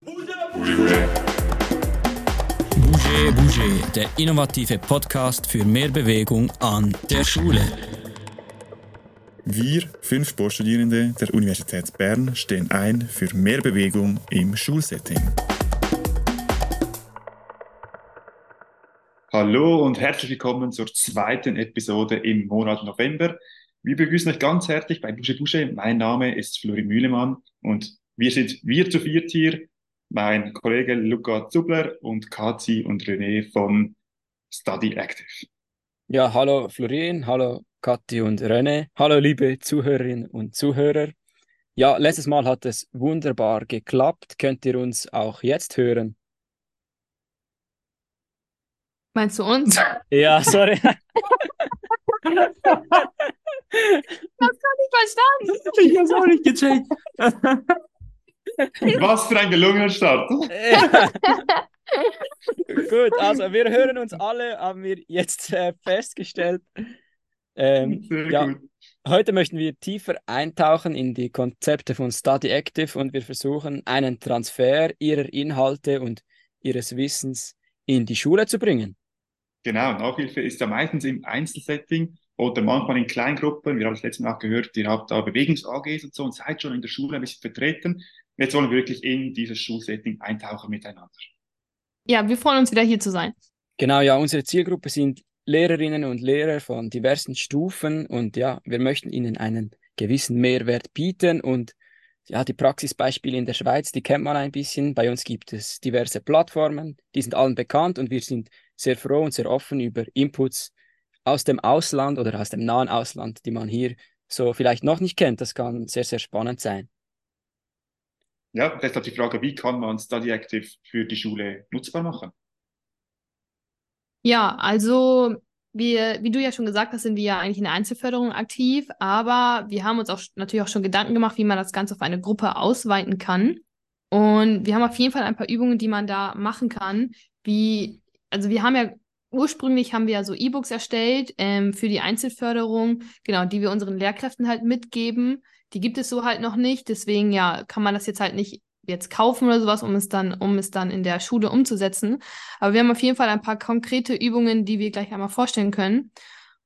Bouge, Bouge, der innovative Podcast für mehr Bewegung an der Schule. Wir, fünf Sportstudierende der Universität Bern, stehen ein für mehr Bewegung im Schulsetting. Hallo und herzlich willkommen zur zweiten Episode im Monat November. Wir begrüßen euch ganz herzlich bei Busche Busche. Mein Name ist Flori Mühlemann und wir sind wir zu viert hier. Mein Kollege Luca Zubler und Kazi und René von Study Active. Ja, hallo Florin, hallo Kathi und René. Hallo liebe Zuhörerinnen und Zuhörer. Ja, letztes Mal hat es wunderbar geklappt. Könnt ihr uns auch jetzt hören? Meinst du uns? Ja, sorry. Das kann ich verstanden. Ich hab's auch nicht gecheckt. Was für ein gelungener Start. Gut, also wir hören uns alle, haben wir jetzt äh, festgestellt. Ähm, Sehr ja, gut. heute möchten wir tiefer eintauchen in die Konzepte von Study Active und wir versuchen, einen Transfer ihrer Inhalte und ihres Wissens in die Schule zu bringen. Genau, Nachhilfe ist ja meistens im Einzelsetting oder manchmal in Kleingruppen. Wir haben das letzte Mal auch gehört, ihr habt da Bewegungs-AGs und so und seid schon in der Schule ein bisschen vertreten. Jetzt wollen wir wirklich in dieses Schulsetting eintauchen miteinander. Ja, wir freuen uns wieder hier zu sein. Genau, ja, unsere Zielgruppe sind Lehrerinnen und Lehrer von diversen Stufen und ja, wir möchten ihnen einen gewissen Mehrwert bieten und ja, die Praxisbeispiele in der Schweiz, die kennt man ein bisschen. Bei uns gibt es diverse Plattformen, die sind allen bekannt und wir sind sehr froh und sehr offen über Inputs aus dem Ausland oder aus dem nahen Ausland, die man hier so vielleicht noch nicht kennt. Das kann sehr, sehr spannend sein. Ja, deshalb die Frage, wie kann man Study Active für die Schule nutzbar machen? Ja, also wir, wie du ja schon gesagt hast, sind wir ja eigentlich in der Einzelförderung aktiv, aber wir haben uns auch natürlich auch schon Gedanken gemacht, wie man das Ganze auf eine Gruppe ausweiten kann. Und wir haben auf jeden Fall ein paar Übungen, die man da machen kann, wie, also wir haben ja ursprünglich haben wir ja so E-Books erstellt ähm, für die Einzelförderung, genau, die wir unseren Lehrkräften halt mitgeben. Die gibt es so halt noch nicht, deswegen ja, kann man das jetzt halt nicht jetzt kaufen oder sowas, um es dann, um es dann in der Schule umzusetzen. Aber wir haben auf jeden Fall ein paar konkrete Übungen, die wir gleich einmal vorstellen können.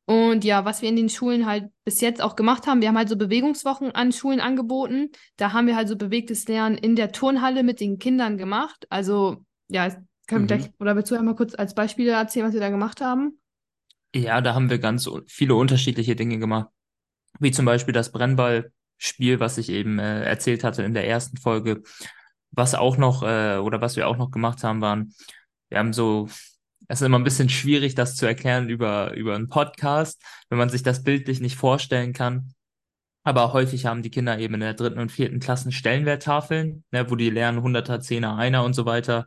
Und ja, was wir in den Schulen halt bis jetzt auch gemacht haben, wir haben halt so Bewegungswochen an Schulen angeboten. Da haben wir halt so bewegtes Lernen in der Turnhalle mit den Kindern gemacht. Also, ja, können wir Mhm. gleich, oder willst du einmal kurz als Beispiele erzählen, was wir da gemacht haben? Ja, da haben wir ganz viele unterschiedliche Dinge gemacht. Wie zum Beispiel das Brennballspiel, was ich eben äh, erzählt hatte in der ersten Folge. Was auch noch, äh, oder was wir auch noch gemacht haben, waren, wir haben so, es ist immer ein bisschen schwierig, das zu erklären über, über einen Podcast, wenn man sich das bildlich nicht vorstellen kann. Aber häufig haben die Kinder eben in der dritten und vierten Klassen Stellenwerttafeln, ne, wo die lernen Hunderter, Zehner, Einer und so weiter.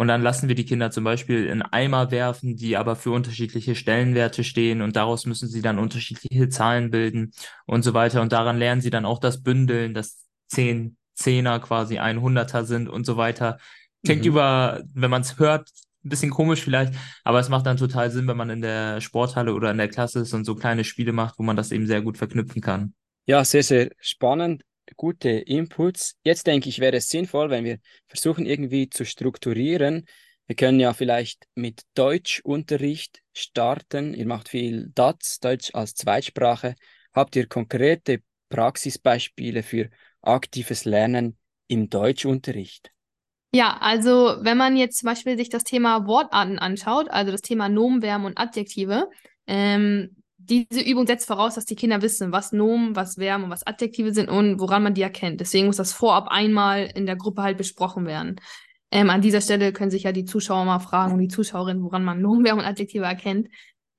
Und dann lassen wir die Kinder zum Beispiel in Eimer werfen, die aber für unterschiedliche Stellenwerte stehen und daraus müssen sie dann unterschiedliche Zahlen bilden und so weiter. Und daran lernen sie dann auch das Bündeln, dass zehn Zehner quasi ein Hunderter sind und so weiter. Klingt Mhm. über, wenn man es hört, ein bisschen komisch vielleicht, aber es macht dann total Sinn, wenn man in der Sporthalle oder in der Klasse ist und so kleine Spiele macht, wo man das eben sehr gut verknüpfen kann. Ja, sehr, sehr spannend, gute Inputs. Jetzt denke ich, wäre es sinnvoll, wenn wir versuchen, irgendwie zu strukturieren. Wir können ja vielleicht mit Deutschunterricht starten. Ihr macht viel DATS, Deutsch als Zweitsprache. Habt ihr konkrete Praxisbeispiele für aktives Lernen im Deutschunterricht? Ja, also wenn man jetzt zum Beispiel sich das Thema Wortarten anschaut, also das Thema Nomen, Verben und Adjektive, ähm, diese Übung setzt voraus, dass die Kinder wissen, was Nomen, was Verben und was Adjektive sind und woran man die erkennt. Deswegen muss das vorab einmal in der Gruppe halt besprochen werden. Ähm, an dieser Stelle können sich ja die Zuschauer mal fragen und die Zuschauerinnen, woran man Nomen, Verben und Adjektive erkennt.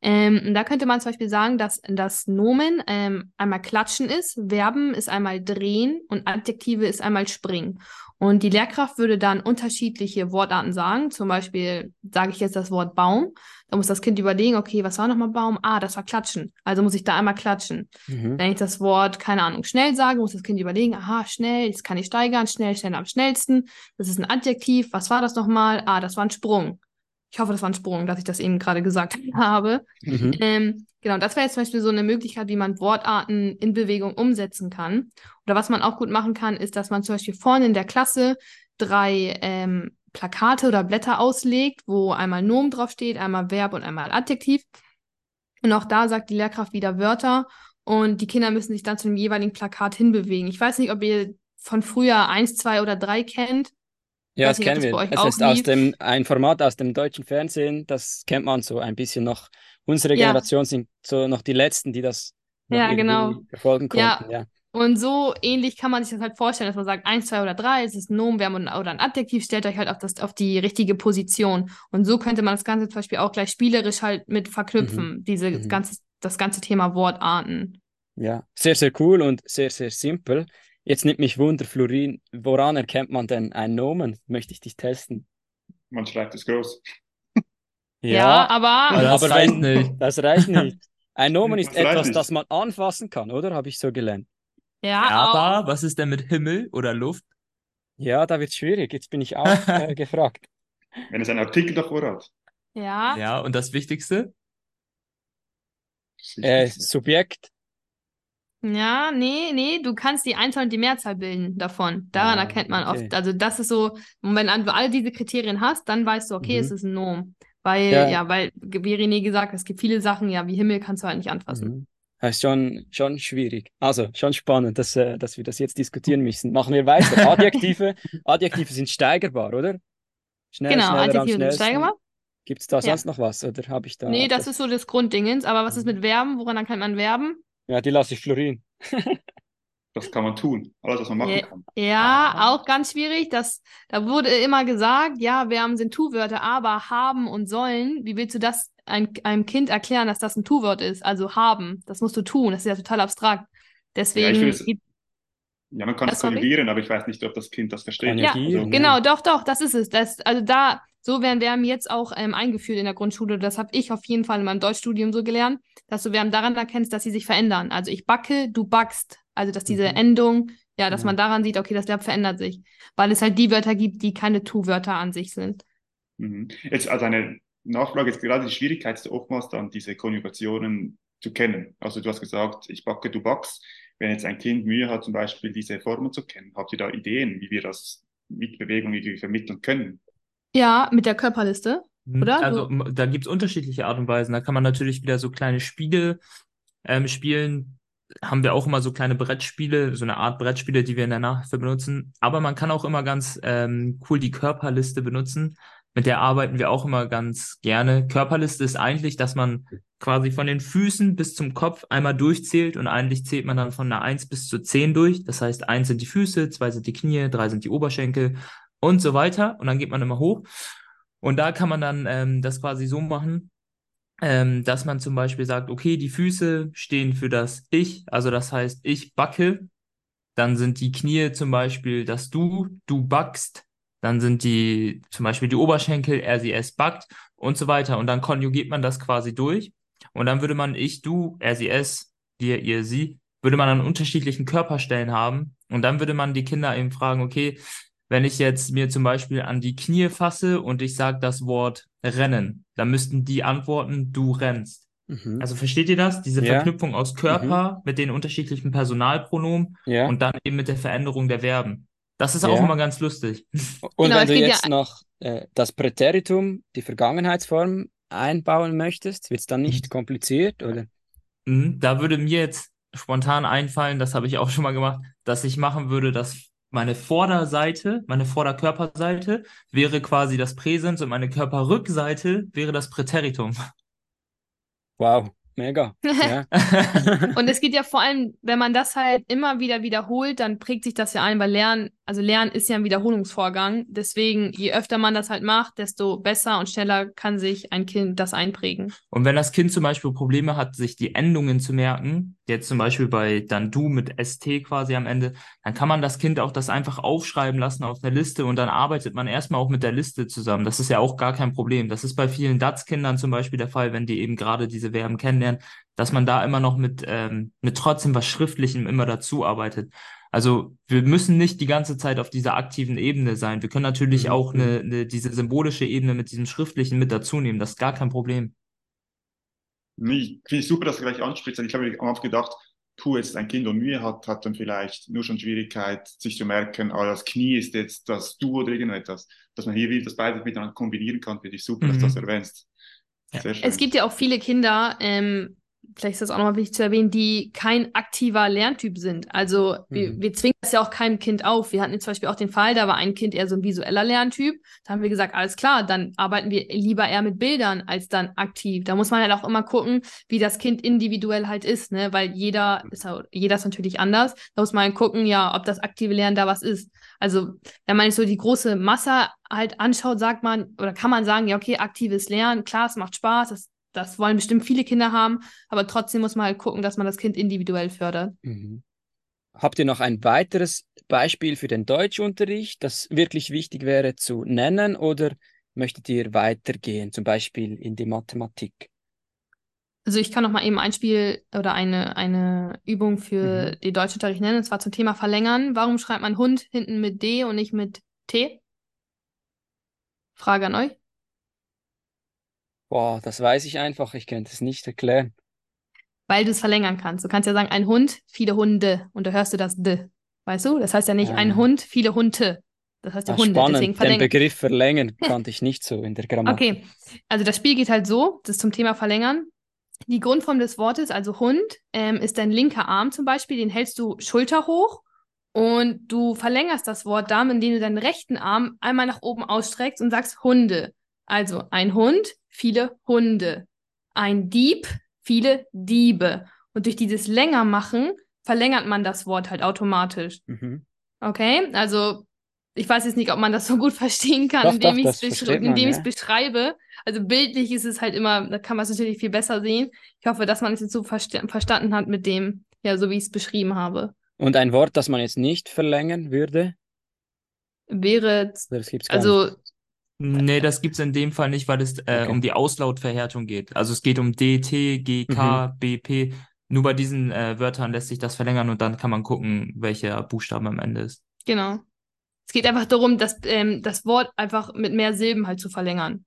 Ähm, da könnte man zum Beispiel sagen, dass das Nomen ähm, einmal klatschen ist, Verben ist einmal drehen und Adjektive ist einmal springen. Und die Lehrkraft würde dann unterschiedliche Wortarten sagen. Zum Beispiel sage ich jetzt das Wort Baum. Da muss das Kind überlegen, okay, was war nochmal Baum? Ah, das war klatschen. Also muss ich da einmal klatschen. Mhm. Wenn ich das Wort, keine Ahnung, schnell sage, muss das Kind überlegen, aha, schnell, das kann ich steigern, schnell, schnell am schnellsten. Das ist ein Adjektiv. Was war das nochmal? Ah, das war ein Sprung. Ich hoffe, das war ein Sprung, dass ich das eben gerade gesagt habe. Mhm. Ähm, genau, das wäre jetzt zum Beispiel so eine Möglichkeit, wie man Wortarten in Bewegung umsetzen kann. Oder was man auch gut machen kann, ist, dass man zum Beispiel vorne in der Klasse drei ähm, Plakate oder Blätter auslegt, wo einmal Nomen draufsteht, einmal Verb und einmal Adjektiv. Und auch da sagt die Lehrkraft wieder Wörter und die Kinder müssen sich dann zu dem jeweiligen Plakat hinbewegen. Ich weiß nicht, ob ihr von früher eins, zwei oder drei kennt. Ja, Weiß das kennen das wir. auch ist aus dem, ein Format aus dem deutschen Fernsehen, das kennt man so ein bisschen noch. Unsere Ja. Generation sind so noch die Letzten, die das Ja, genau. verfolgen Ja. konnten. Ja. Und so ähnlich kann man sich das halt vorstellen, dass man sagt, eins, zwei oder drei, es ist ein Nomen, Verb und- oder ein Adjektiv, stellt euch halt auf, das, auf die richtige Position. Und so könnte man das Ganze zum Beispiel auch gleich spielerisch halt mit verknüpfen, diese Mhm. ganze, das ganze Thema Wortarten. ja, sehr, sehr cool und sehr, sehr simpel. Jetzt nimmt mich Wunder, Florin, woran erkennt man denn ein Nomen? Möchte ich dich testen. Man schreibt es groß. Ja, aber Aber das aber reicht wenn- nicht. Das reicht nicht. Ein Nomen ist Das etwas, nicht. das man anfassen kann, oder? Habe ich so gelernt. ja, auch, Aber was ist denn mit Himmel oder Luft? Ja, da wird es schwierig. Jetzt bin ich auch äh, gefragt. Wenn es einen Artikel davor hat. ja, Ja, und das Wichtigste? das Äh. Subjekt. Ja, nee, nee, du kannst die Einzahl und die Mehrzahl bilden davon. Daran Ah, erkennt man okay. oft. Also das ist so, und wenn du all diese Kriterien hast, dann weißt du, okay, Mhm. es ist ein Nomen. Weil, Ja. ja, weil, wie René gesagt es gibt viele Sachen, ja, wie Himmel kannst du halt nicht anfassen. Mhm. Das ist schon, schon schwierig. Also, schon spannend, dass, äh, dass wir das jetzt diskutieren müssen. Machen wir weiter. Adjektive. Adjektive sind steigerbar, oder? Schnell, Genau, Adjektive sind steigerbar. Gibt es da Ja. sonst noch was? Oder habe ich da Nee, das ist so das Grunddingens. Aber was ist mit Verben? Woran erkennt man Verben? Ja, die lasse ich Florin. Das kann man tun. Alles, was man machen Ja. kann. Ja, auch ganz schwierig. Das, da wurde immer gesagt, ja, Verben sind Tu-Wörter, aber haben und sollen. Wie willst du das ein, einem Kind erklären, dass das ein Tu-Wort ist? Also haben, das musst du tun. Das ist ja total abstrakt. Deswegen, gibt- Ja, man kann Ja, es konjugieren, aber ich weiß nicht, ob das Kind das versteht. Ja, Also, genau, doch, doch, das ist es. Das, also da, so werden Verben jetzt auch ähm, eingeführt in der Grundschule. Das habe ich auf jeden Fall in meinem Deutschstudium so gelernt, dass du Verben daran erkennst, dass sie sich verändern. Also ich backe, du backst. Also dass diese Mhm. Endung, ja, dass Ja. man daran sieht, okay, das Verb verändert sich. Weil es halt die Wörter gibt, die keine Tu-Wörter an sich sind. Mhm. Jetzt also eine Nachfrage, jetzt gerade die Schwierigkeit ist oftmals dann diese Konjugationen zu kennen. Also du hast gesagt, ich backe, du backst. Wenn jetzt ein Kind Mühe hat, zum Beispiel diese Formen zu kennen, habt ihr da Ideen, wie wir das mit Bewegung irgendwie vermitteln können? Ja, mit der Körperliste. Hm, Oder? Also Du- da gibt es unterschiedliche Art und Weisen. Da kann man natürlich wieder so kleine Spiele ähm, spielen. Haben wir auch immer so kleine Brettspiele, so eine Art Brettspiele, die wir in der Nachhilfe benutzen. Aber man kann auch immer ganz ähm, cool die Körperliste benutzen. Mit der arbeiten wir auch immer ganz gerne. Körperliste ist eigentlich, dass man quasi von den Füßen bis zum Kopf einmal durchzählt und eigentlich zählt man dann von einer 1 bis zu 10 durch. Das heißt, 1 sind die Füße, 2 sind die Knie, 3 sind die Oberschenkel und so weiter. Und dann geht man immer hoch. Und da kann man dann ähm, das quasi so machen, ähm, dass man zum Beispiel sagt, okay, die Füße stehen für das Ich, also das heißt, ich backe, dann sind die Knie zum Beispiel das Du, du backst, dann sind die zum Beispiel die Oberschenkel, er, sie, es backt und so weiter. Und dann konjugiert man das quasi durch und dann würde man ich, du, er, sie, es, dir, ihr, sie, würde man an unterschiedlichen Körperstellen haben und dann würde man die Kinder eben fragen, okay, wenn ich jetzt mir zum Beispiel an die Knie fasse und ich sage das Wort rennen, dann müssten die antworten, du rennst. Mhm. Also versteht ihr das? Diese Ja. Verknüpfung aus Körper mit den unterschiedlichen Personalpronomen ja. und dann eben mit der Veränderung der Verben. Das ist auch Ja. immer ganz lustig. Und Genau, wenn du jetzt noch äh, das Präteritum, die Vergangenheitsform einbauen möchtest, wird es dann nicht kompliziert, oder? Mhm, Da würde mir jetzt spontan einfallen, das habe ich auch schon mal gemacht, dass ich machen würde, dass meine Vorderseite, meine Vorderkörperseite wäre quasi das Präsens und meine Körperrückseite wäre das Präteritum. Wow, mega. Ja. Und es geht ja vor allem, wenn man das halt immer wieder wiederholt, dann prägt sich das ja ein, weil Lernen, also Lernen ist ja ein Wiederholungsvorgang. Deswegen, je öfter man das halt macht, desto besser und schneller kann sich ein Kind das einprägen. Und wenn das Kind zum Beispiel Probleme hat, sich die Endungen zu merken, jetzt zum Beispiel bei dann du mit ST quasi am Ende, dann kann man das Kind auch das einfach aufschreiben lassen auf einer Liste und dann arbeitet man erstmal auch mit der Liste zusammen. Das ist ja auch gar kein Problem. Das ist bei vielen DATS-Kindern zum Beispiel der Fall, wenn die eben gerade diese Verben kennenlernen, dass man da immer noch mit, ähm, mit trotzdem was Schriftlichem immer dazu arbeitet. Also wir müssen nicht die ganze Zeit auf dieser aktiven Ebene sein. Wir können natürlich Mhm, auch eine, eine, diese symbolische Ebene mit diesem Schriftlichen mit dazu nehmen. Das ist gar kein Problem. Nee, Finde ich super, dass du gleich ansprichst. Ich habe mir Anfang gedacht, puh, jetzt ein Kind, das Mühe hat, hat dann vielleicht nur schon Schwierigkeit, sich zu merken, ah, das Knie ist jetzt das Du oder irgendetwas, dass man hier wieder das beides miteinander kombinieren kann, finde ich super, dass du das Mhm. erwähnst. Ja. Sehr schön. Es gibt ja auch viele Kinder, ähm, vielleicht ist das auch nochmal wichtig zu erwähnen, die kein aktiver Lerntyp sind. Also wir, Mhm. wir zwingen das ja auch keinem Kind auf. Wir hatten jetzt zum Beispiel auch den Fall, da war ein Kind eher so ein visueller Lerntyp. Da haben wir gesagt, alles klar, dann arbeiten wir lieber eher mit Bildern als dann aktiv. Da muss man halt auch immer gucken, wie das Kind individuell halt ist, ne? Weil jeder ist jeder ist natürlich anders. Da muss man halt gucken, ja, ob das aktive Lernen da was ist. Also, wenn man sich so die große Masse halt anschaut, sagt man, oder kann man sagen, ja, okay, aktives Lernen, klar, es macht Spaß, das, das wollen bestimmt viele Kinder haben, aber trotzdem muss man halt gucken, dass man das Kind individuell fördert. Mhm. Habt ihr noch ein weiteres Beispiel für den Deutschunterricht, das wirklich wichtig wäre zu nennen, oder möchtet ihr weitergehen, zum Beispiel in die Mathematik? Also ich kann noch mal eben ein Spiel oder eine, eine Übung für Mhm. den Deutschunterricht nennen, und zwar zum Thema Verlängern. Warum schreibt man Hund hinten mit D und nicht mit T? Frage an euch. Boah, das weiß ich einfach, ich könnte es nicht erklären. Weil du es verlängern kannst. Du kannst ja sagen, ein Hund, viele Hunde. Und da hörst du das D. Weißt du? Das heißt ja nicht ein Ah. Hund, viele Hunde. Das heißt ja Ah, Hunde, deswegen spannend, den verlängern. Begriff verlängern kannte ich nicht so in der Grammatik. Okay, also das Spiel geht halt so, das ist zum Thema Verlängern. Die Grundform des Wortes, also Hund, ähm, ist dein linker Arm zum Beispiel, den hältst du Schulter hoch und du verlängerst das Wort damit, indem du deinen rechten Arm einmal nach oben ausstreckst und sagst Hunde. Also ein Hund, viele Hunde. Ein Dieb, viele Diebe. Und durch dieses länger machen verlängert man das Wort halt automatisch. Mhm. Okay, also ich weiß jetzt nicht, ob man das so gut verstehen kann, Doch, indem ich es ich ja. es beschreibe. Also bildlich ist es halt immer, da kann man es natürlich viel besser sehen. Ich hoffe, dass man es jetzt so versta verstanden hat mit dem, ja, so wie ich es beschrieben habe. Und ein Wort, das man jetzt nicht verlängern würde, Wäre, oder das gibt's gar nicht. also, Nee, das gibt's in dem Fall nicht, weil es äh, Okay. um die Auslautverhärtung geht. Also es geht um D, T, G, K, B, P. Nur bei diesen äh, Wörtern lässt sich das verlängern und dann kann man gucken, welcher Buchstabe am Ende ist. genau. Es geht einfach darum, dass, ähm, das Wort einfach mit mehr Silben halt zu verlängern.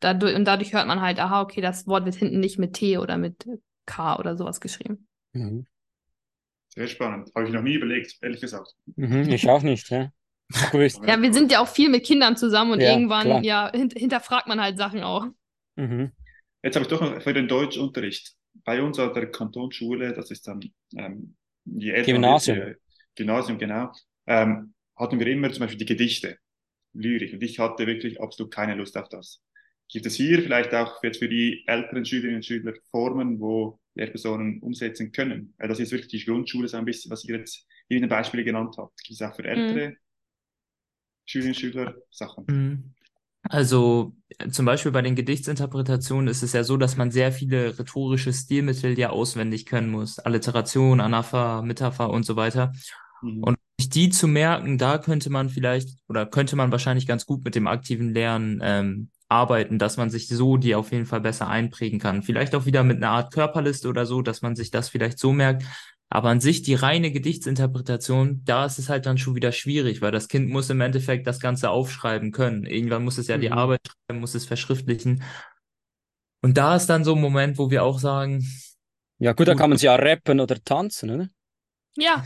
Dadurch, und dadurch hört man halt, aha, okay, das Wort wird hinten nicht mit T oder mit K oder sowas geschrieben. Mhm. Sehr spannend. Habe ich noch nie überlegt, ehrlich gesagt. Mhm, ich auch nicht, ja. Ja, wir sind ja auch viel mit Kindern zusammen und Ja, irgendwann, klar. ja, hint hinterfragt man halt Sachen auch. Mhm. Jetzt habe ich doch noch für den Deutschunterricht. Bei uns an der Kantonsschule, das ist dann ähm, man wird, Gymnasium. je- Gymnasium, genau, ähm, hatten wir immer zum Beispiel die Gedichte, Lyrik. Und ich hatte wirklich absolut keine Lust auf das. Gibt es hier vielleicht auch jetzt für die älteren Schülerinnen und Schüler Formen, wo Lehrpersonen umsetzen können? Weil das ist wirklich die Grundschule, so ein bisschen, was ihr jetzt hier in den Beispielen genannt habt. Gibt es auch für ältere Schülerinnen und Schüler Sachen? Mhm. Also äh, zum Beispiel bei den Gedichtsinterpretationen ist es ja so, dass man sehr viele rhetorische Stilmittel ja auswendig können muss. Alliteration, Anapher, Metapher und so weiter. Mhm. Und die zu merken, da könnte man vielleicht oder könnte man wahrscheinlich ganz gut mit dem aktiven Lernen ähm, arbeiten, dass man sich so die auf jeden Fall besser einprägen kann. Vielleicht auch wieder mit einer Art Körperliste oder so, dass man sich das vielleicht so merkt. Aber an sich die reine Gedichtsinterpretation, da ist es halt dann schon wieder schwierig, weil das Kind muss im Endeffekt das Ganze aufschreiben können. Irgendwann muss es ja die Mhm. Arbeit schreiben, muss es verschriftlichen. Und da ist dann so ein Moment, wo wir auch sagen, Ja, gut, da kann man es ja rappen oder tanzen, oder? Ja,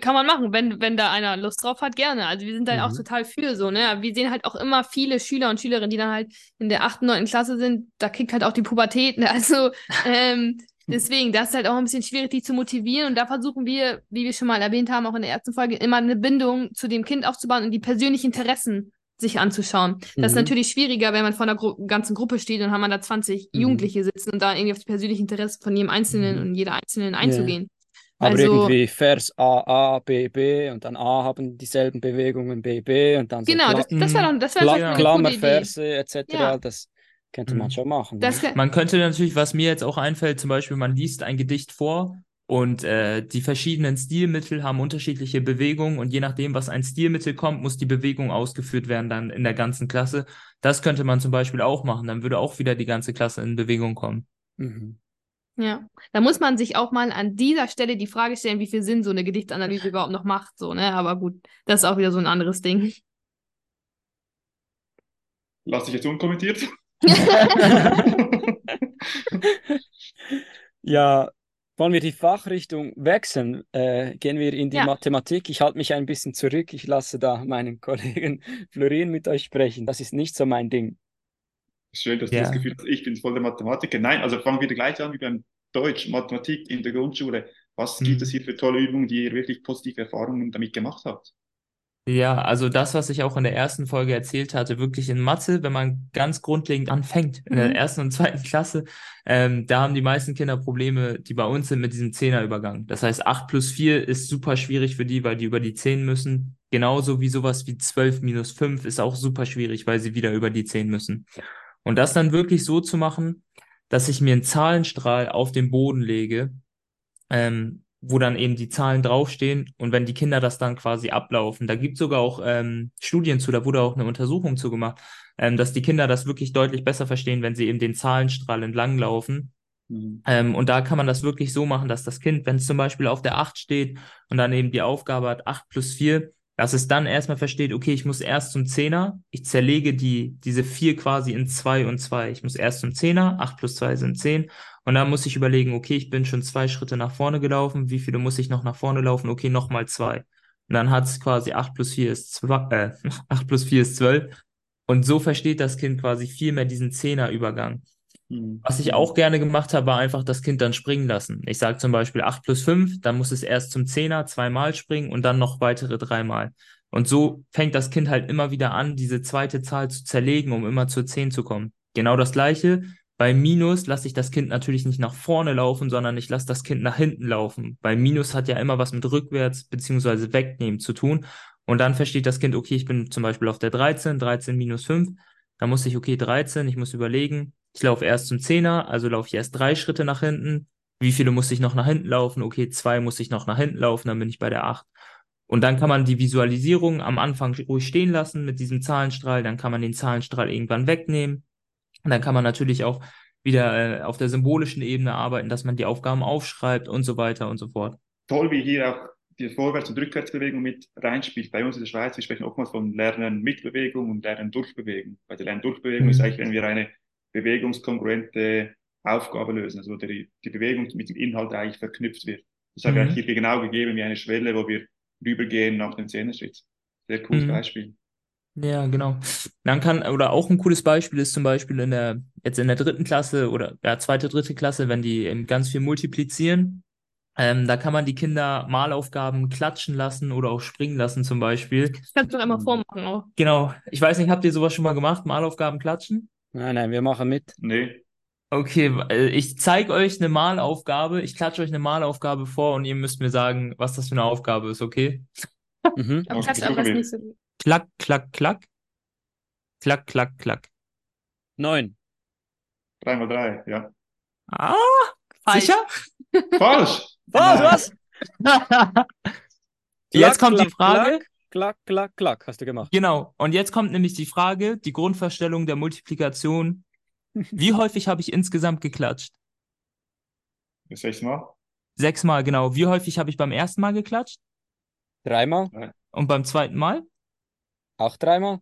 kann man machen, wenn, wenn da einer Lust drauf hat, gerne. Also wir sind da auch Mhm. total für so, ne? Wir sehen halt auch immer viele Schüler und Schülerinnen, die dann halt in der achten, neunten Klasse sind, da kickt halt auch die Pubertät, ne? Also ähm, deswegen, das ist halt auch ein bisschen schwierig, die zu motivieren. Und da versuchen wir, wie wir schon mal erwähnt haben, auch in der ersten Folge, immer eine Bindung zu dem Kind aufzubauen und die persönlichen Interessen sich anzuschauen. Das ist Mhm. natürlich schwieriger, wenn man vor einer Gru ganzen Gruppe steht und haben man da 20 Mhm. Jugendliche sitzen und da irgendwie auf die persönlichen Interessen von jedem Einzelnen Mhm. und jeder Einzelnen einzugehen. Aber Also- irgendwie Vers A, A, B, B und dann A haben dieselben Bewegungen, B, B und dann so Genau, Kla das, das wäre doch, das wäre Kla Idee. Klammerverse etc. Ja. Das könnte man Mhm. schon machen. Das, ne? Man könnte natürlich, was mir jetzt auch einfällt, zum Beispiel, man liest ein Gedicht vor und äh, die verschiedenen Stilmittel haben unterschiedliche Bewegungen und je nachdem, was ein Stilmittel kommt, muss die Bewegung ausgeführt werden dann in der ganzen Klasse. Das könnte man zum Beispiel auch machen, dann würde auch wieder die ganze Klasse in Bewegung kommen. Mhm. ja. Da muss man sich auch mal an dieser Stelle die Frage stellen, wie viel Sinn so eine Gedichtanalyse überhaupt noch macht, so, ne? Aber gut, das ist auch wieder so ein anderes Ding. Lass ich jetzt unkommentiert. Ja, Wollen wir die Fachrichtung wechseln? Äh, gehen wir in die Ja. Mathematik. Ich halte mich ein bisschen zurück. Ich lasse da meinen Kollegen Florin mit euch sprechen. Das ist nicht so mein Ding. Schön, dass du Ja. das Gefühl hast, ich bin voll der Mathematiker. Nein, also fangen wir gleich an wie beim Deutsch, Mathematik in der Grundschule. Was gibt Mhm. es hier für tolle Übungen, die ihr wirklich positive Erfahrungen damit gemacht habt? Ja, also das, was ich auch in der ersten Folge erzählt hatte, wirklich in Mathe, wenn man ganz grundlegend anfängt, in der Mhm. ersten und zweiten Klasse, ähm, da haben die meisten Kinder Probleme, die bei uns sind, mit diesem Zehnerübergang. Das heißt, 8 plus 4 ist super schwierig für die, weil die über die 10 müssen. Genauso wie sowas wie 12 minus 5 ist auch super schwierig, weil sie wieder über die 10 müssen. Und das dann wirklich so zu machen, dass ich mir einen Zahlenstrahl auf den Boden lege, ähm, wo dann eben die Zahlen draufstehen und wenn die Kinder das dann quasi ablaufen, da gibt es sogar auch ähm, Studien zu, da wurde auch eine Untersuchung zu gemacht, ähm, dass die Kinder das wirklich deutlich besser verstehen, wenn sie eben den Zahlenstrahl entlanglaufen. Mhm. Ähm, und da kann man das wirklich so machen, dass das Kind, wenn es zum Beispiel auf der 8 steht und dann eben die Aufgabe hat 8 plus 4, dass es dann erstmal versteht, okay, ich muss erst zum Zehner, ich zerlege die, diese 4 quasi in 2 und 2. Ich muss erst zum Zehner, 8 plus 2 sind 10. Und dann muss ich überlegen, okay, ich bin schon zwei Schritte nach vorne gelaufen, wie viele muss ich noch nach vorne laufen? Okay, nochmal zwei. Und dann hat es quasi 8 plus 4 ist 2, äh, 8 plus 4 ist 12. Und so versteht das Kind quasi viel mehr diesen Zehnerübergang. Mhm. Was ich auch gerne gemacht habe, war einfach das Kind dann springen lassen. Ich sage zum Beispiel 8 plus 5, dann muss es erst zum Zehner zweimal springen und dann noch weitere dreimal. Und so fängt das Kind halt immer wieder an, diese zweite Zahl zu zerlegen, um immer zur 10 zu kommen. Genau das Gleiche. Bei Minus lasse ich das Kind natürlich nicht nach vorne laufen, sondern ich lasse das Kind nach hinten laufen. Bei Minus hat ja immer was mit rückwärts beziehungsweise wegnehmen zu tun. Und dann versteht das Kind, okay, ich bin zum Beispiel auf der 13, 13 minus 5. Dann muss ich, okay, 13, ich muss überlegen, ich laufe erst zum Zehner, also laufe ich erst drei Schritte nach hinten. Wie viele muss ich noch nach hinten laufen? Okay, zwei muss ich noch nach hinten laufen, dann bin ich bei der 8. Und dann kann man die Visualisierung am Anfang ruhig stehen lassen mit diesem Zahlenstrahl. Dann kann man den Zahlenstrahl irgendwann wegnehmen. Und dann kann man natürlich auch wieder äh, auf der symbolischen Ebene arbeiten, dass man die Aufgaben aufschreibt und so weiter und so fort. Toll, wie hier auch die Vorwärts- und Rückwärtsbewegung mit reinspielt. Bei uns in der Schweiz, wir sprechen oftmals von Lernen mit Bewegung und Lernen durch Bewegung. Bei der Lernen-durch-Bewegung Mhm. ist eigentlich, wenn wir eine bewegungskongruente Aufgabe lösen, also wo die, die Bewegung mit dem Inhalt eigentlich verknüpft wird. Das haben wir Mhm. hier genau gegeben wie eine Schwelle, wo wir rübergehen nach dem Zehnerschritt. Sehr cooles Mhm. Beispiel. Ja, genau. Dann kann, oder auch ein cooles Beispiel ist zum Beispiel in der, jetzt in der dritten Klasse oder ja, zweite, dritte Klasse, wenn die eben ganz viel multiplizieren, ähm, da kann man die Kinder Malaufgaben klatschen lassen oder auch springen lassen zum Beispiel. Das kannst du doch einmal vormachen auch. Genau. Ich weiß nicht, habt ihr sowas schon mal gemacht? Malaufgaben klatschen? Nein, nein, wir machen mit. Nee, Okay, äh, ich zeige euch eine Malaufgabe, ich klatsche euch eine Malaufgabe vor und ihr müsst mir sagen, was das für eine Aufgabe ist, okay? Mhm. Aber aber wir. nicht so gut. Klack, klack, klack. Klack, klack, klack. Neun. drei mal drei, ja. Ah, Falsch. sicher? Falsch! Was, Nein. was? Jetzt Klack, kommt die klack, Frage. Klack, klack, klack, hast du gemacht. Genau. Und jetzt kommt nämlich die Frage, die Grundverstellung der Multiplikation. Wie häufig habe ich insgesamt geklatscht? Sechsmal? Sechsmal, genau. Wie häufig habe ich beim ersten Mal geklatscht? Dreimal? Und beim zweiten Mal? Auch dreimal?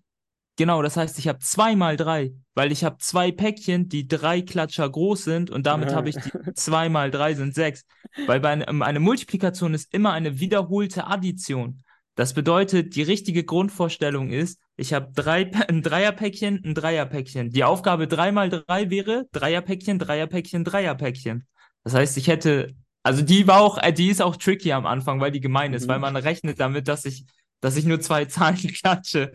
Genau, das heißt, ich habe zweimal drei, weil ich habe zwei Päckchen, die drei Klatscher groß sind und damit habe ich die zwei mal drei sind sechs. Weil bei eine, eine Multiplikation ist immer eine wiederholte Addition. Das bedeutet, die richtige Grundvorstellung ist, ich habe drei, ein Dreierpäckchen, ein Dreierpäckchen. Die Aufgabe drei mal drei wäre Dreierpäckchen, Dreierpäckchen, Dreierpäckchen. Das heißt, ich hätte, also die war auch, äh, die ist auch tricky am Anfang, weil die gemein ist, Mhm. weil man rechnet damit, dass ich, dass ich nur zwei Zahlen klatsche.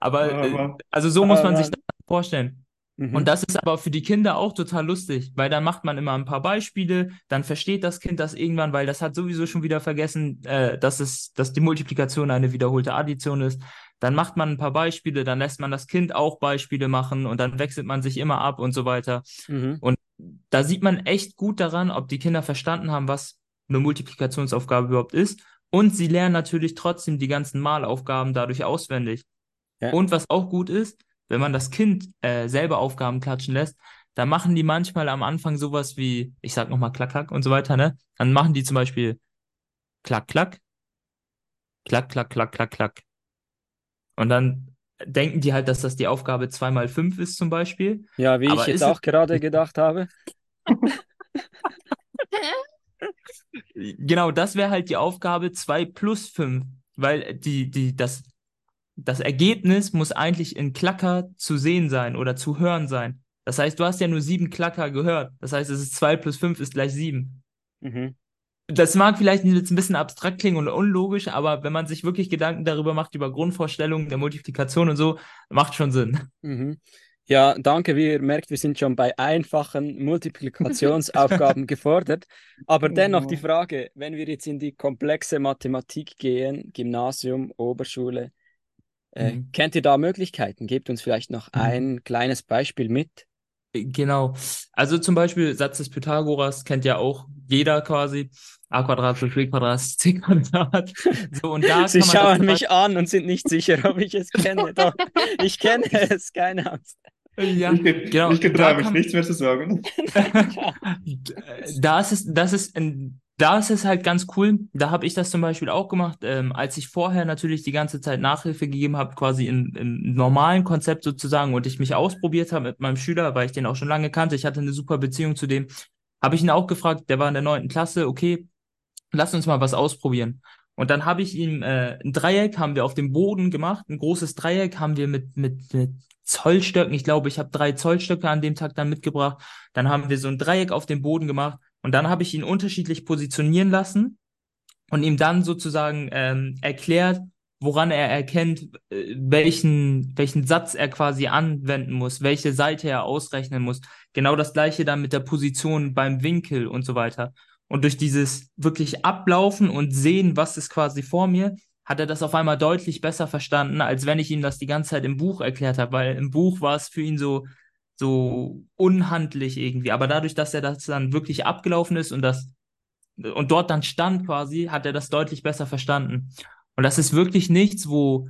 Aber äh, Mann. also so muss Ah, man sich Mann. das vorstellen. Mhm. Und das ist aber für die Kinder auch total lustig, weil dann macht man immer ein paar Beispiele, dann versteht das Kind das irgendwann, weil das hat sowieso schon wieder vergessen, äh, dass es, dass die Multiplikation eine wiederholte Addition ist. Dann macht man ein paar Beispiele, dann lässt man das Kind auch Beispiele machen und dann wechselt man sich immer ab und so weiter. Mhm. Da sieht man echt gut daran, ob die Kinder verstanden haben, was eine Multiplikationsaufgabe überhaupt ist. Und sie lernen natürlich trotzdem die ganzen Malaufgaben dadurch auswendig. Ja. Und was auch gut ist, wenn man das Kind äh, selber Aufgaben klatschen lässt, da machen die manchmal am Anfang sowas wie, ich sag nochmal klack, klack und so weiter, ne? Dann machen die zum Beispiel klack, klack, klack, klack, klack, klack, klack. Und dann denken die halt, dass das die Aufgabe 2 mal 5 ist zum Beispiel. Ja, wie Aber ich jetzt auch es- gerade gedacht habe. Genau, das wäre halt die Aufgabe 2 plus 5, weil die, die, das, das Ergebnis muss eigentlich in Klacker zu sehen sein oder zu hören sein. Das heißt, du hast ja nur sieben Klacker gehört. Das heißt, es ist 2 plus 5 ist gleich 7. Mhm. Das mag vielleicht jetzt ein bisschen abstrakt klingen und unlogisch, aber wenn man sich wirklich Gedanken darüber macht, über Grundvorstellungen der Multiplikation und so, macht schon Sinn. Mhm. Ja, danke. Wie ihr merkt, wir sind schon bei einfachen Multiplikationsaufgaben gefordert. Aber dennoch die Frage, wenn wir jetzt in die komplexe Mathematik gehen, Gymnasium, Oberschule, äh, Mhm. kennt ihr da Möglichkeiten? Gebt uns vielleicht noch Mhm. ein kleines Beispiel mit. Genau. Also zum Beispiel Satz des Pythagoras kennt ja auch jeder quasi. a Quadrat plus b Quadrat ist c Quadrat. So, und da Sie schauen mich an und sind nicht sicher, ob ich es kenne. Doch, ich kenne es, keine Angst. Ja, ich ge- genau. ich getraue mich nichts mehr zu sagen. da ist es, das ist, ein- da ist es halt ganz cool. Da habe ich das zum Beispiel auch gemacht, ähm, als ich vorher natürlich die ganze Zeit Nachhilfe gegeben habe, quasi in, im normalen Konzept sozusagen und ich mich ausprobiert habe mit meinem Schüler, weil ich den auch schon lange kannte. Ich hatte eine super Beziehung zu dem. Habe ich ihn auch gefragt, der war in der neunten Klasse, okay, lass uns mal was ausprobieren. Und dann habe ich ihm äh, ein Dreieck haben wir auf dem Boden gemacht, ein großes Dreieck haben wir mit mit mit Zollstöcken. Ich glaube, ich habe drei Zollstöcke an dem Tag dann mitgebracht. Dann haben wir so ein Dreieck auf dem Boden gemacht und dann habe ich ihn unterschiedlich positionieren lassen und ihm dann sozusagen ähm, erklärt, woran er erkennt, äh, welchen, welchen Satz er quasi anwenden muss, welche Seite er ausrechnen muss. Genau das gleiche dann mit der Position beim Winkel und so weiter. Und durch dieses wirklich Ablaufen und Sehen, was ist quasi vor mir, hat er das auf einmal deutlich besser verstanden, als wenn ich ihm das die ganze Zeit im Buch erklärt habe, weil im Buch war es für ihn so, so unhandlich irgendwie. Aber dadurch, dass er das dann wirklich abgelaufen ist und das und dort dann stand quasi, hat er das deutlich besser verstanden. Und das ist wirklich nichts, wo,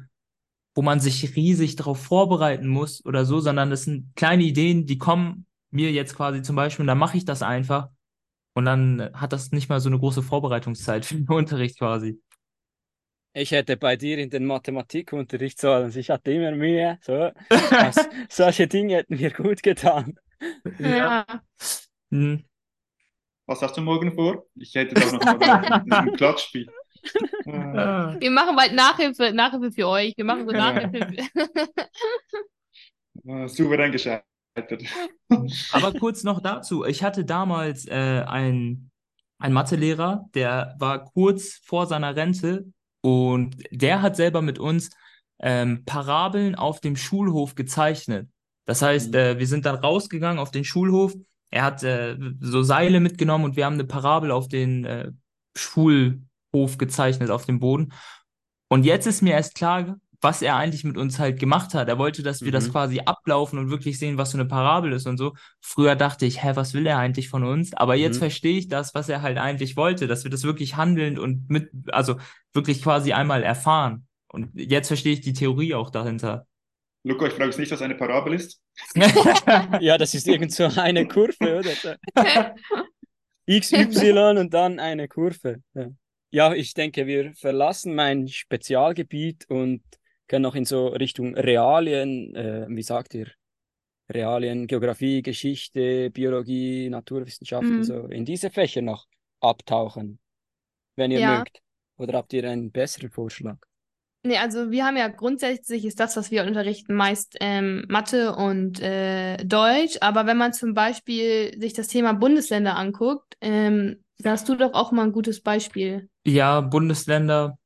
wo man sich riesig darauf vorbereiten muss oder so, sondern das sind kleine Ideen, die kommen mir jetzt quasi zum Beispiel und dann mache ich das einfach. Und dann hat das nicht mal so eine große Vorbereitungszeit für den Unterricht quasi. Ich hätte bei dir in den Mathematikunterricht sollen. Ich hatte immer Mühe. So. Das, solche Dinge hätten mir gut getan. Ja. Hm. Was hast du morgen vor? Ich hätte da noch mal ein Klatschspiel. Äh, Wir machen bald Nachhilfe, Nachhilfe für euch. Wir machen so Nachhilfe. äh, souverän gescheitert. Aber kurz noch dazu. Ich hatte damals äh, einen, einen Mathelehrer, der war kurz vor seiner Rente und der hat selber mit uns ähm, Parabeln auf dem Schulhof gezeichnet. Das heißt, äh, wir sind dann rausgegangen auf den Schulhof. Er hat äh, so Seile mitgenommen und wir haben eine Parabel auf den äh, Schulhof gezeichnet, auf dem Boden. Und jetzt ist mir erst klar, was er eigentlich mit uns halt gemacht hat. Er wollte, dass wir das Mhm. quasi ablaufen und wirklich sehen, was so eine Parabel ist und so. Früher dachte ich, hä, was will er eigentlich von uns? Aber jetzt Mhm. verstehe ich das, was er halt eigentlich wollte, dass wir das wirklich handeln und mit, also wirklich quasi einmal erfahren. Und jetzt verstehe ich die Theorie auch dahinter. Luca, ich frage jetzt nicht, was eine Parabel ist. Ja, das ist irgend so eine Kurve, oder? XY und dann eine Kurve. Ja. ja, ich denke, wir verlassen mein Spezialgebiet und können noch in so Richtung Realien, äh, wie sagt ihr, Realien, Geografie, Geschichte, Biologie, Naturwissenschaften, Mhm. so in diese Fächer noch abtauchen, wenn ihr Ja. mögt. Oder habt ihr einen besseren Vorschlag? Nee, also wir haben ja grundsätzlich ist das, was wir unterrichten, meist ähm, Mathe und äh, Deutsch. Aber wenn man zum Beispiel sich das Thema Bundesländer anguckt, ähm, da hast du doch auch mal ein gutes Beispiel. Ja, Bundesländer.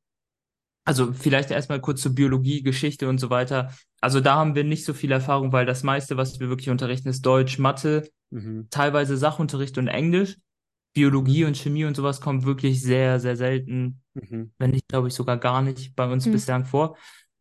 Also vielleicht erstmal kurz zur Biologie, Geschichte und so weiter. Also da haben wir nicht so viel Erfahrung, weil das meiste, was wir wirklich unterrichten, ist Deutsch, Mathe, Mhm. teilweise Sachunterricht und Englisch. Biologie und Chemie und sowas kommt wirklich sehr, sehr selten, Mhm. wenn nicht, glaube ich, sogar gar nicht bei uns Hm. bislang vor.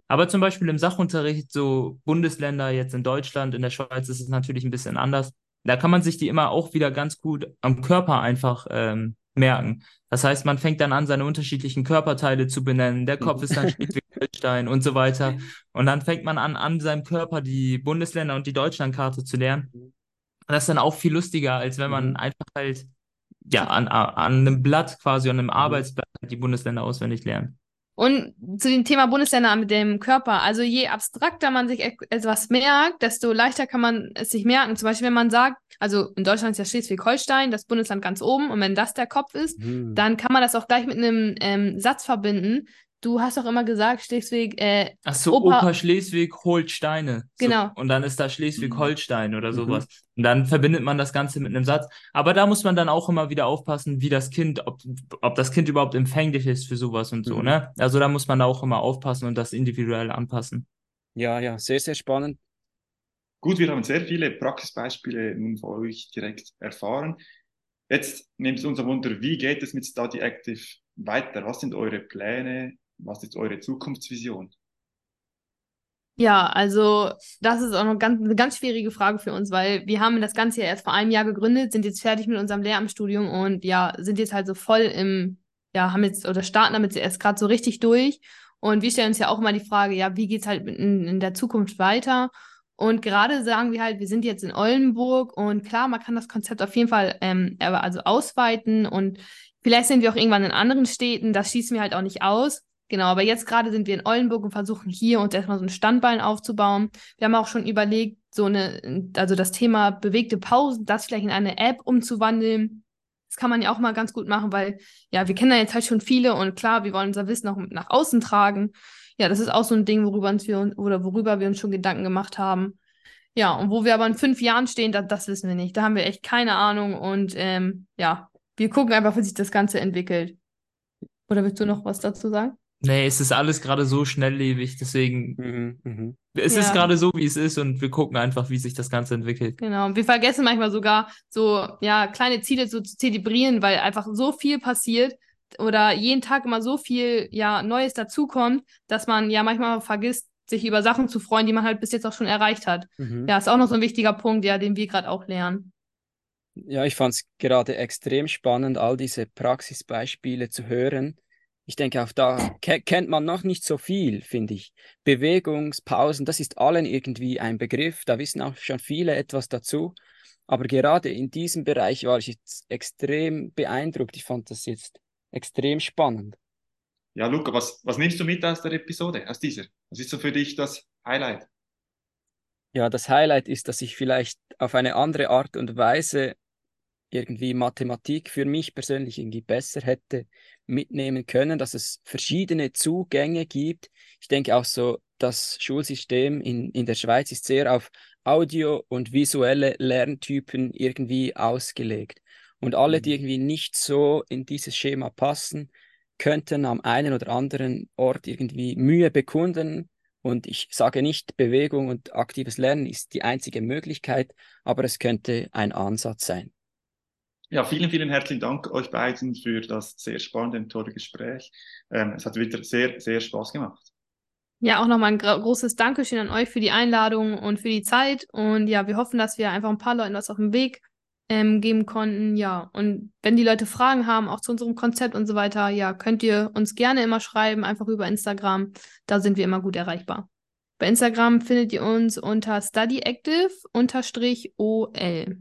Aber zum Beispiel im Sachunterricht, so Bundesländer jetzt in Deutschland, in der Schweiz ist es natürlich ein bisschen anders. Da kann man sich die immer auch wieder ganz gut am Körper einfach ähm, merken. Das heißt, man fängt dann an, seine unterschiedlichen Körperteile zu benennen. Der Kopf ist dann Schleswig-Holstein und so weiter. Und dann fängt man an, an seinem Körper die Bundesländer und die Deutschlandkarte zu lernen. Und das ist dann auch viel lustiger, als wenn man Mhm. einfach halt ja an, an einem Blatt quasi, an einem Arbeitsblatt die Bundesländer auswendig lernt. Und zu dem Thema Bundesländer mit dem Körper. Also je abstrakter man sich etwas merkt, desto leichter kann man es sich merken. Zum Beispiel, wenn man sagt, also in Deutschland ist ja Schleswig-Holstein, das Bundesland ganz oben. Und wenn das der Kopf ist, Hm. dann kann man das auch gleich mit einem ähm, Satz verbinden. Du hast doch immer gesagt, Schleswig, äh, Ach so, Opa- Opa, Schleswig holt Steine. So, Genau. und dann ist da Schleswig-Holstein oder Mhm. sowas. Und dann verbindet man das Ganze mit einem Satz. Aber da muss man dann auch immer wieder aufpassen, wie das Kind, ob, ob das Kind überhaupt empfänglich ist für sowas und so, Mhm. ne? Also da muss man auch immer aufpassen und das individuell anpassen. Ja, ja, sehr, sehr spannend. Gut, wir haben sehr viele Praxisbeispiele nun von euch direkt erfahren. Jetzt nimmt es uns ein Wunder, wie geht es mit Study Active weiter? Was sind eure Pläne? Was ist eure Zukunftsvision? Ja, also das ist auch noch ganz, eine ganz schwierige Frage für uns, weil wir haben das Ganze ja erst vor einem Jahr gegründet, sind jetzt fertig mit unserem Lehramtsstudium und ja, sind jetzt halt so voll im, ja, haben jetzt oder starten damit erst gerade so richtig durch. Und wir stellen uns ja auch immer die Frage, ja, wie geht's halt in, in der Zukunft weiter? Und gerade sagen wir halt, wir sind jetzt in Oldenburg und klar, man kann das Konzept auf jeden Fall ähm, also ausweiten und vielleicht sind wir auch irgendwann in anderen Städten, das schließen wir halt auch nicht aus. Genau, aber jetzt gerade sind wir in Oldenburg und versuchen hier uns erstmal so ein Standbein aufzubauen. Wir haben auch schon überlegt, so eine, also das Thema bewegte Pausen, das vielleicht in eine App umzuwandeln. Das kann man ja auch mal ganz gut machen, weil ja, wir kennen da jetzt halt schon viele und klar, wir wollen unser Wissen auch nach außen tragen. Ja, das ist auch so ein Ding, worüber uns wir uns, oder worüber wir uns schon Gedanken gemacht haben. Ja, und wo wir aber in fünf Jahren stehen, das, das wissen wir nicht. Da haben wir echt keine Ahnung und ähm, ja, wir gucken einfach, wie sich das Ganze entwickelt. Oder willst du noch was dazu sagen? Nee, es ist alles gerade so schnelllebig, deswegen, Mhm, mhm. es Ja. ist gerade so, wie es ist und wir gucken einfach, wie sich das Ganze entwickelt. Genau. Und wir vergessen manchmal sogar so, ja, kleine Ziele so zu zelebrieren, weil einfach so viel passiert oder jeden Tag immer so viel, ja, Neues dazukommt, dass man ja manchmal vergisst, sich über Sachen zu freuen, die man halt bis jetzt auch schon erreicht hat. Mhm. Ja, ist auch noch so ein wichtiger Punkt, ja, den wir gerade auch lernen. Ja, ich fand es gerade extrem spannend, all diese Praxisbeispiele zu hören. Ich denke, auch da ke kennt man noch nicht so viel, finde ich. Bewegungspausen, das ist allen irgendwie ein Begriff, da wissen auch schon viele etwas dazu. Aber gerade in diesem Bereich war ich jetzt extrem beeindruckt. Ich fand das jetzt extrem spannend. Ja, Luca, was, was nimmst du mit aus der Episode, aus dieser? Was ist so für dich das Highlight? Ja, das Highlight ist, dass ich vielleicht auf eine andere Art und Weise irgendwie Mathematik für mich persönlich irgendwie besser hätte mitnehmen können, dass es verschiedene Zugänge gibt. Ich denke auch so, das Schulsystem in, in der Schweiz ist sehr auf Audio- und visuelle Lerntypen irgendwie ausgelegt. Und alle, die irgendwie nicht so in dieses Schema passen, könnten am einen oder anderen Ort irgendwie Mühe bekunden, und ich sage nicht, Bewegung und aktives Lernen ist die einzige Möglichkeit, aber es könnte ein Ansatz sein. Ja, vielen, vielen herzlichen Dank euch beiden für das sehr spannende und tolle Gespräch. Ähm, es hat wieder sehr, sehr Spaß gemacht. Ja, auch nochmal ein gro- großes Dankeschön an euch für die Einladung und für die Zeit. Und ja, wir hoffen, dass wir einfach ein paar Leuten was auf den Weg ähm, geben konnten. Ja, und wenn die Leute Fragen haben, auch zu unserem Konzept und so weiter, ja, könnt ihr uns gerne immer schreiben, einfach über Instagram. Da sind wir immer gut erreichbar. Bei Instagram findet ihr uns unter studyactive-ol.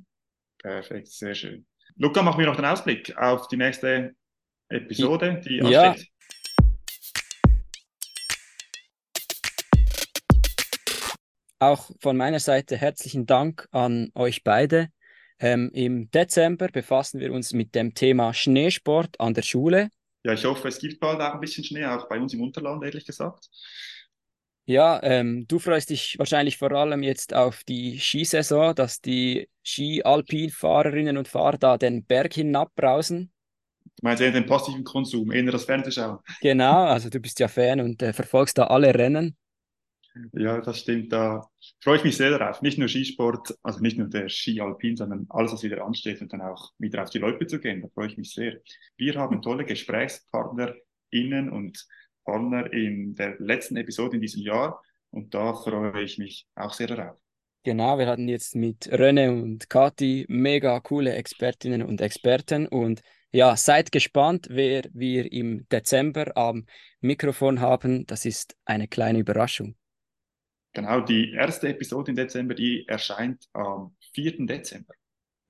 Perfekt, sehr schön. Luca, mach mir noch den Ausblick auf die nächste Episode, die Ja. ansteht. Auch von meiner Seite herzlichen Dank an euch beide. Ähm, Im Dezember befassen wir uns mit dem Thema Schneesport an der Schule. Ja, ich hoffe, es gibt bald auch ein bisschen Schnee, auch bei uns im Unterland, ehrlich gesagt. Ja, ähm, du freust dich wahrscheinlich vor allem jetzt auf die Skisaison, dass die Ski-Alpin-Fahrerinnen und Fahrer da den Berg hinabbrausen. Du meinst eher den passiven Konsum, eher das Fernsehschauen. Genau, also du bist ja Fan und äh, verfolgst da alle Rennen. Ja, das stimmt. Da freue ich mich sehr darauf. Nicht nur Skisport, also nicht nur der Ski Alpin, sondern alles, was wieder ansteht und dann auch wieder auf die Loipe zu gehen. Da freue ich mich sehr. Wir haben tolle GesprächspartnerInnen und Partner in der letzten Episode in diesem Jahr und da freue ich mich auch sehr darauf. Genau, wir hatten jetzt mit Rene und Kati mega coole Expertinnen und Experten und ja, seid gespannt, wer wir im Dezember am Mikrofon haben. Das ist eine kleine Überraschung. Genau, die erste Episode im Dezember, die erscheint am 4. Dezember.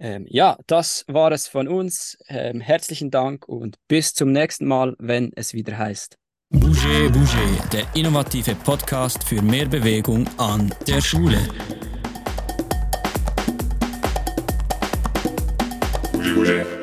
Ähm, ja, das war es von uns. Ähm, herzlichen Dank und bis zum nächsten Mal, wenn es wieder heißt. Bouger Bouger, der innovative Podcast für mehr Bewegung an der Schule. Bouger.